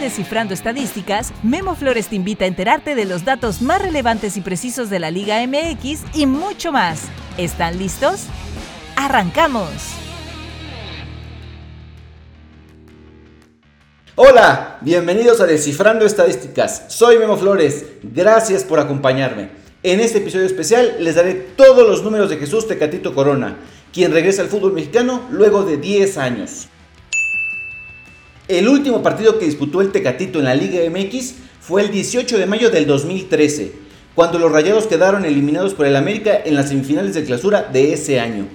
Descifrando Estadísticas, Memo Flores te invita a enterarte de los datos más relevantes y precisos de la Liga MX y mucho más. ¿Están listos? ¡Arrancamos! Hola, bienvenidos a Descifrando Estadísticas. Soy Memo Flores. Gracias por acompañarme. En este episodio especial les daré todos los números de Jesús Tecatito Corona, quien regresa al fútbol mexicano luego de 10 años. El último partido que disputó el Tecatito en la Liga MX fue el 18 de mayo del 2013, cuando los Rayados quedaron eliminados por el América en las semifinales de clausura de ese año.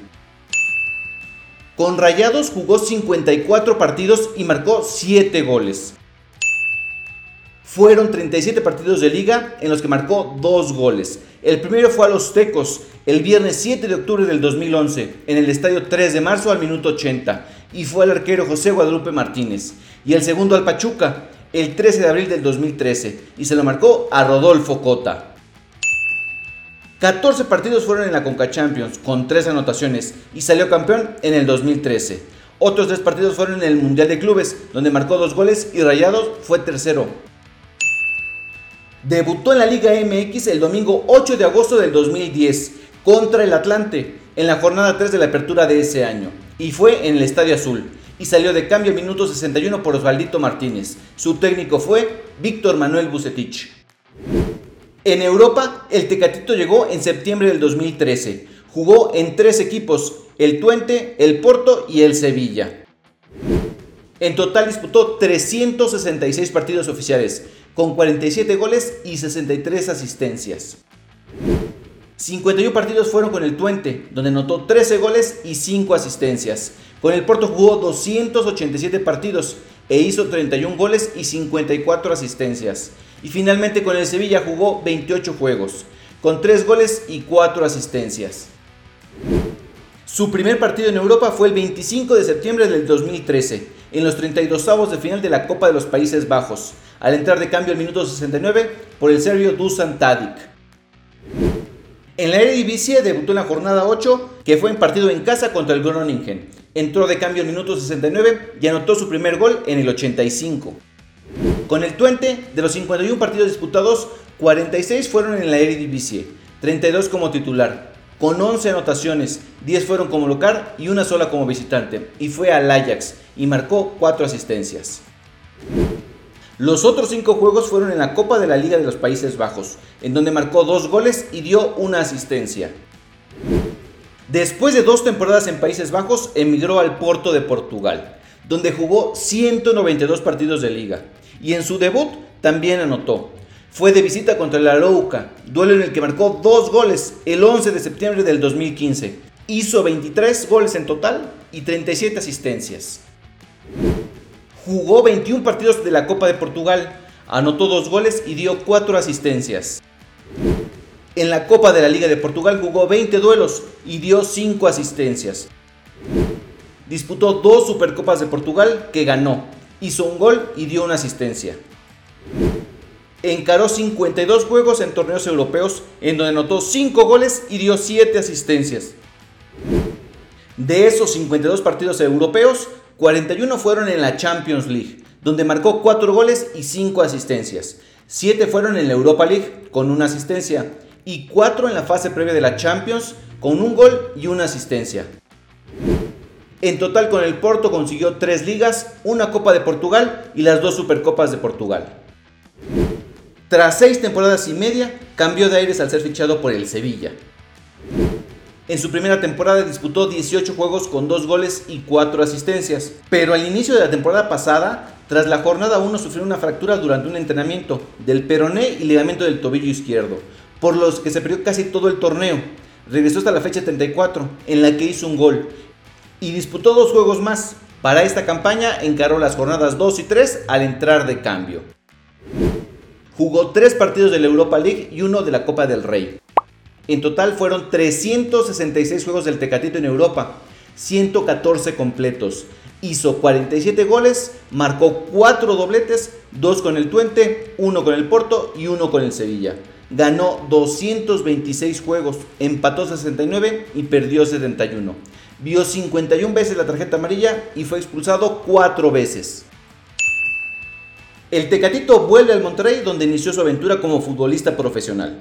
Con Rayados jugó 54 partidos y marcó 7 goles. Fueron 37 partidos de liga en los que marcó 2 goles. El primero fue a los Tecos el viernes 7 de octubre del 2011 en el estadio 3 de marzo al minuto 80 y fue al arquero José Guadalupe Martínez. Y el segundo al Pachuca, el 13 de abril del 2013, y se lo marcó a Rodolfo Cota. 14 partidos fueron en la Conca Champions, con 3 anotaciones, y salió campeón en el 2013. Otros 3 partidos fueron en el Mundial de Clubes, donde marcó 2 goles y Rayados fue tercero. Debutó en la Liga MX el domingo 8 de agosto del 2010 contra el Atlante en la jornada 3 de la apertura de ese año y fue en el Estadio Azul y salió de cambio a minuto 61 por Osvaldito Martínez. Su técnico fue Víctor Manuel Bucetich. En Europa, el Tecatito llegó en septiembre del 2013. Jugó en tres equipos, el Tuente, el Porto y el Sevilla. En total disputó 366 partidos oficiales, con 47 goles y 63 asistencias. 51 partidos fueron con el Tuente, donde anotó 13 goles y 5 asistencias. Con el Porto jugó 287 partidos e hizo 31 goles y 54 asistencias. Y finalmente con el Sevilla jugó 28 juegos, con 3 goles y 4 asistencias. Su primer partido en Europa fue el 25 de septiembre del 2013, en los 32 avos de final de la Copa de los Países Bajos, al entrar de cambio al minuto 69 por el serbio Dusan Tadic. En la Eredivisie debutó en la jornada 8, que fue en partido en casa contra el Groningen. Entró de cambio en minuto 69 y anotó su primer gol en el 85. Con el Tuente, de los 51 partidos disputados, 46 fueron en la Eredivisie, 32 como titular, con 11 anotaciones, 10 fueron como local y una sola como visitante, y fue al Ajax y marcó 4 asistencias. Los otros cinco juegos fueron en la Copa de la Liga de los Países Bajos, en donde marcó dos goles y dio una asistencia. Después de dos temporadas en Países Bajos, emigró al Porto de Portugal, donde jugó 192 partidos de liga, y en su debut también anotó. Fue de visita contra el Arouca, duelo en el que marcó dos goles el 11 de septiembre del 2015. Hizo 23 goles en total y 37 asistencias. Jugó 21 partidos de la Copa de Portugal, anotó dos goles y dio 4 asistencias. En la Copa de la Liga de Portugal jugó 20 duelos y dio 5 asistencias. Disputó dos Supercopas de Portugal que ganó, hizo un gol y dio una asistencia. Encaró 52 juegos en torneos europeos en donde anotó 5 goles y dio 7 asistencias. De esos 52 partidos europeos, 41 fueron en la Champions League, donde marcó 4 goles y 5 asistencias. 7 fueron en la Europa League con una asistencia y 4 en la fase previa de la Champions con un gol y una asistencia. En total con el Porto consiguió 3 ligas, una Copa de Portugal y las dos Supercopas de Portugal. Tras 6 temporadas y media, cambió de aires al ser fichado por el Sevilla. En su primera temporada disputó 18 juegos con 2 goles y 4 asistencias. Pero al inicio de la temporada pasada, tras la jornada 1 sufrió una fractura durante un entrenamiento del peroné y ligamento del tobillo izquierdo, por los que se perdió casi todo el torneo. Regresó hasta la fecha 34, en la que hizo un gol, y disputó dos juegos más. Para esta campaña encaró las jornadas 2 y 3 al entrar de cambio. Jugó 3 partidos de la Europa League y uno de la Copa del Rey. En total fueron 366 juegos del Tecatito en Europa, 114 completos. Hizo 47 goles, marcó 4 dobletes, 2 con el Tuente, 1 con el Porto y 1 con el Sevilla. Ganó 226 juegos, empató 69 y perdió 71. Vio 51 veces la tarjeta amarilla y fue expulsado 4 veces. El Tecatito vuelve al Monterrey donde inició su aventura como futbolista profesional.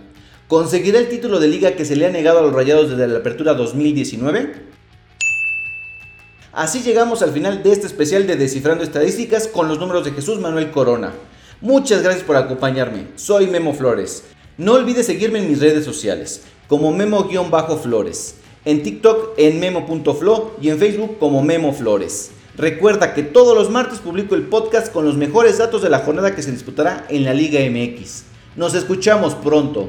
¿Conseguirá el título de liga que se le ha negado a los Rayados desde la apertura 2019? Así llegamos al final de este especial de Descifrando Estadísticas con los números de Jesús Manuel Corona. Muchas gracias por acompañarme. Soy Memo Flores. No olvides seguirme en mis redes sociales como Memo-Flores, en TikTok en Memo.flo y en Facebook como Memo Flores. Recuerda que todos los martes publico el podcast con los mejores datos de la jornada que se disputará en la Liga MX. Nos escuchamos pronto.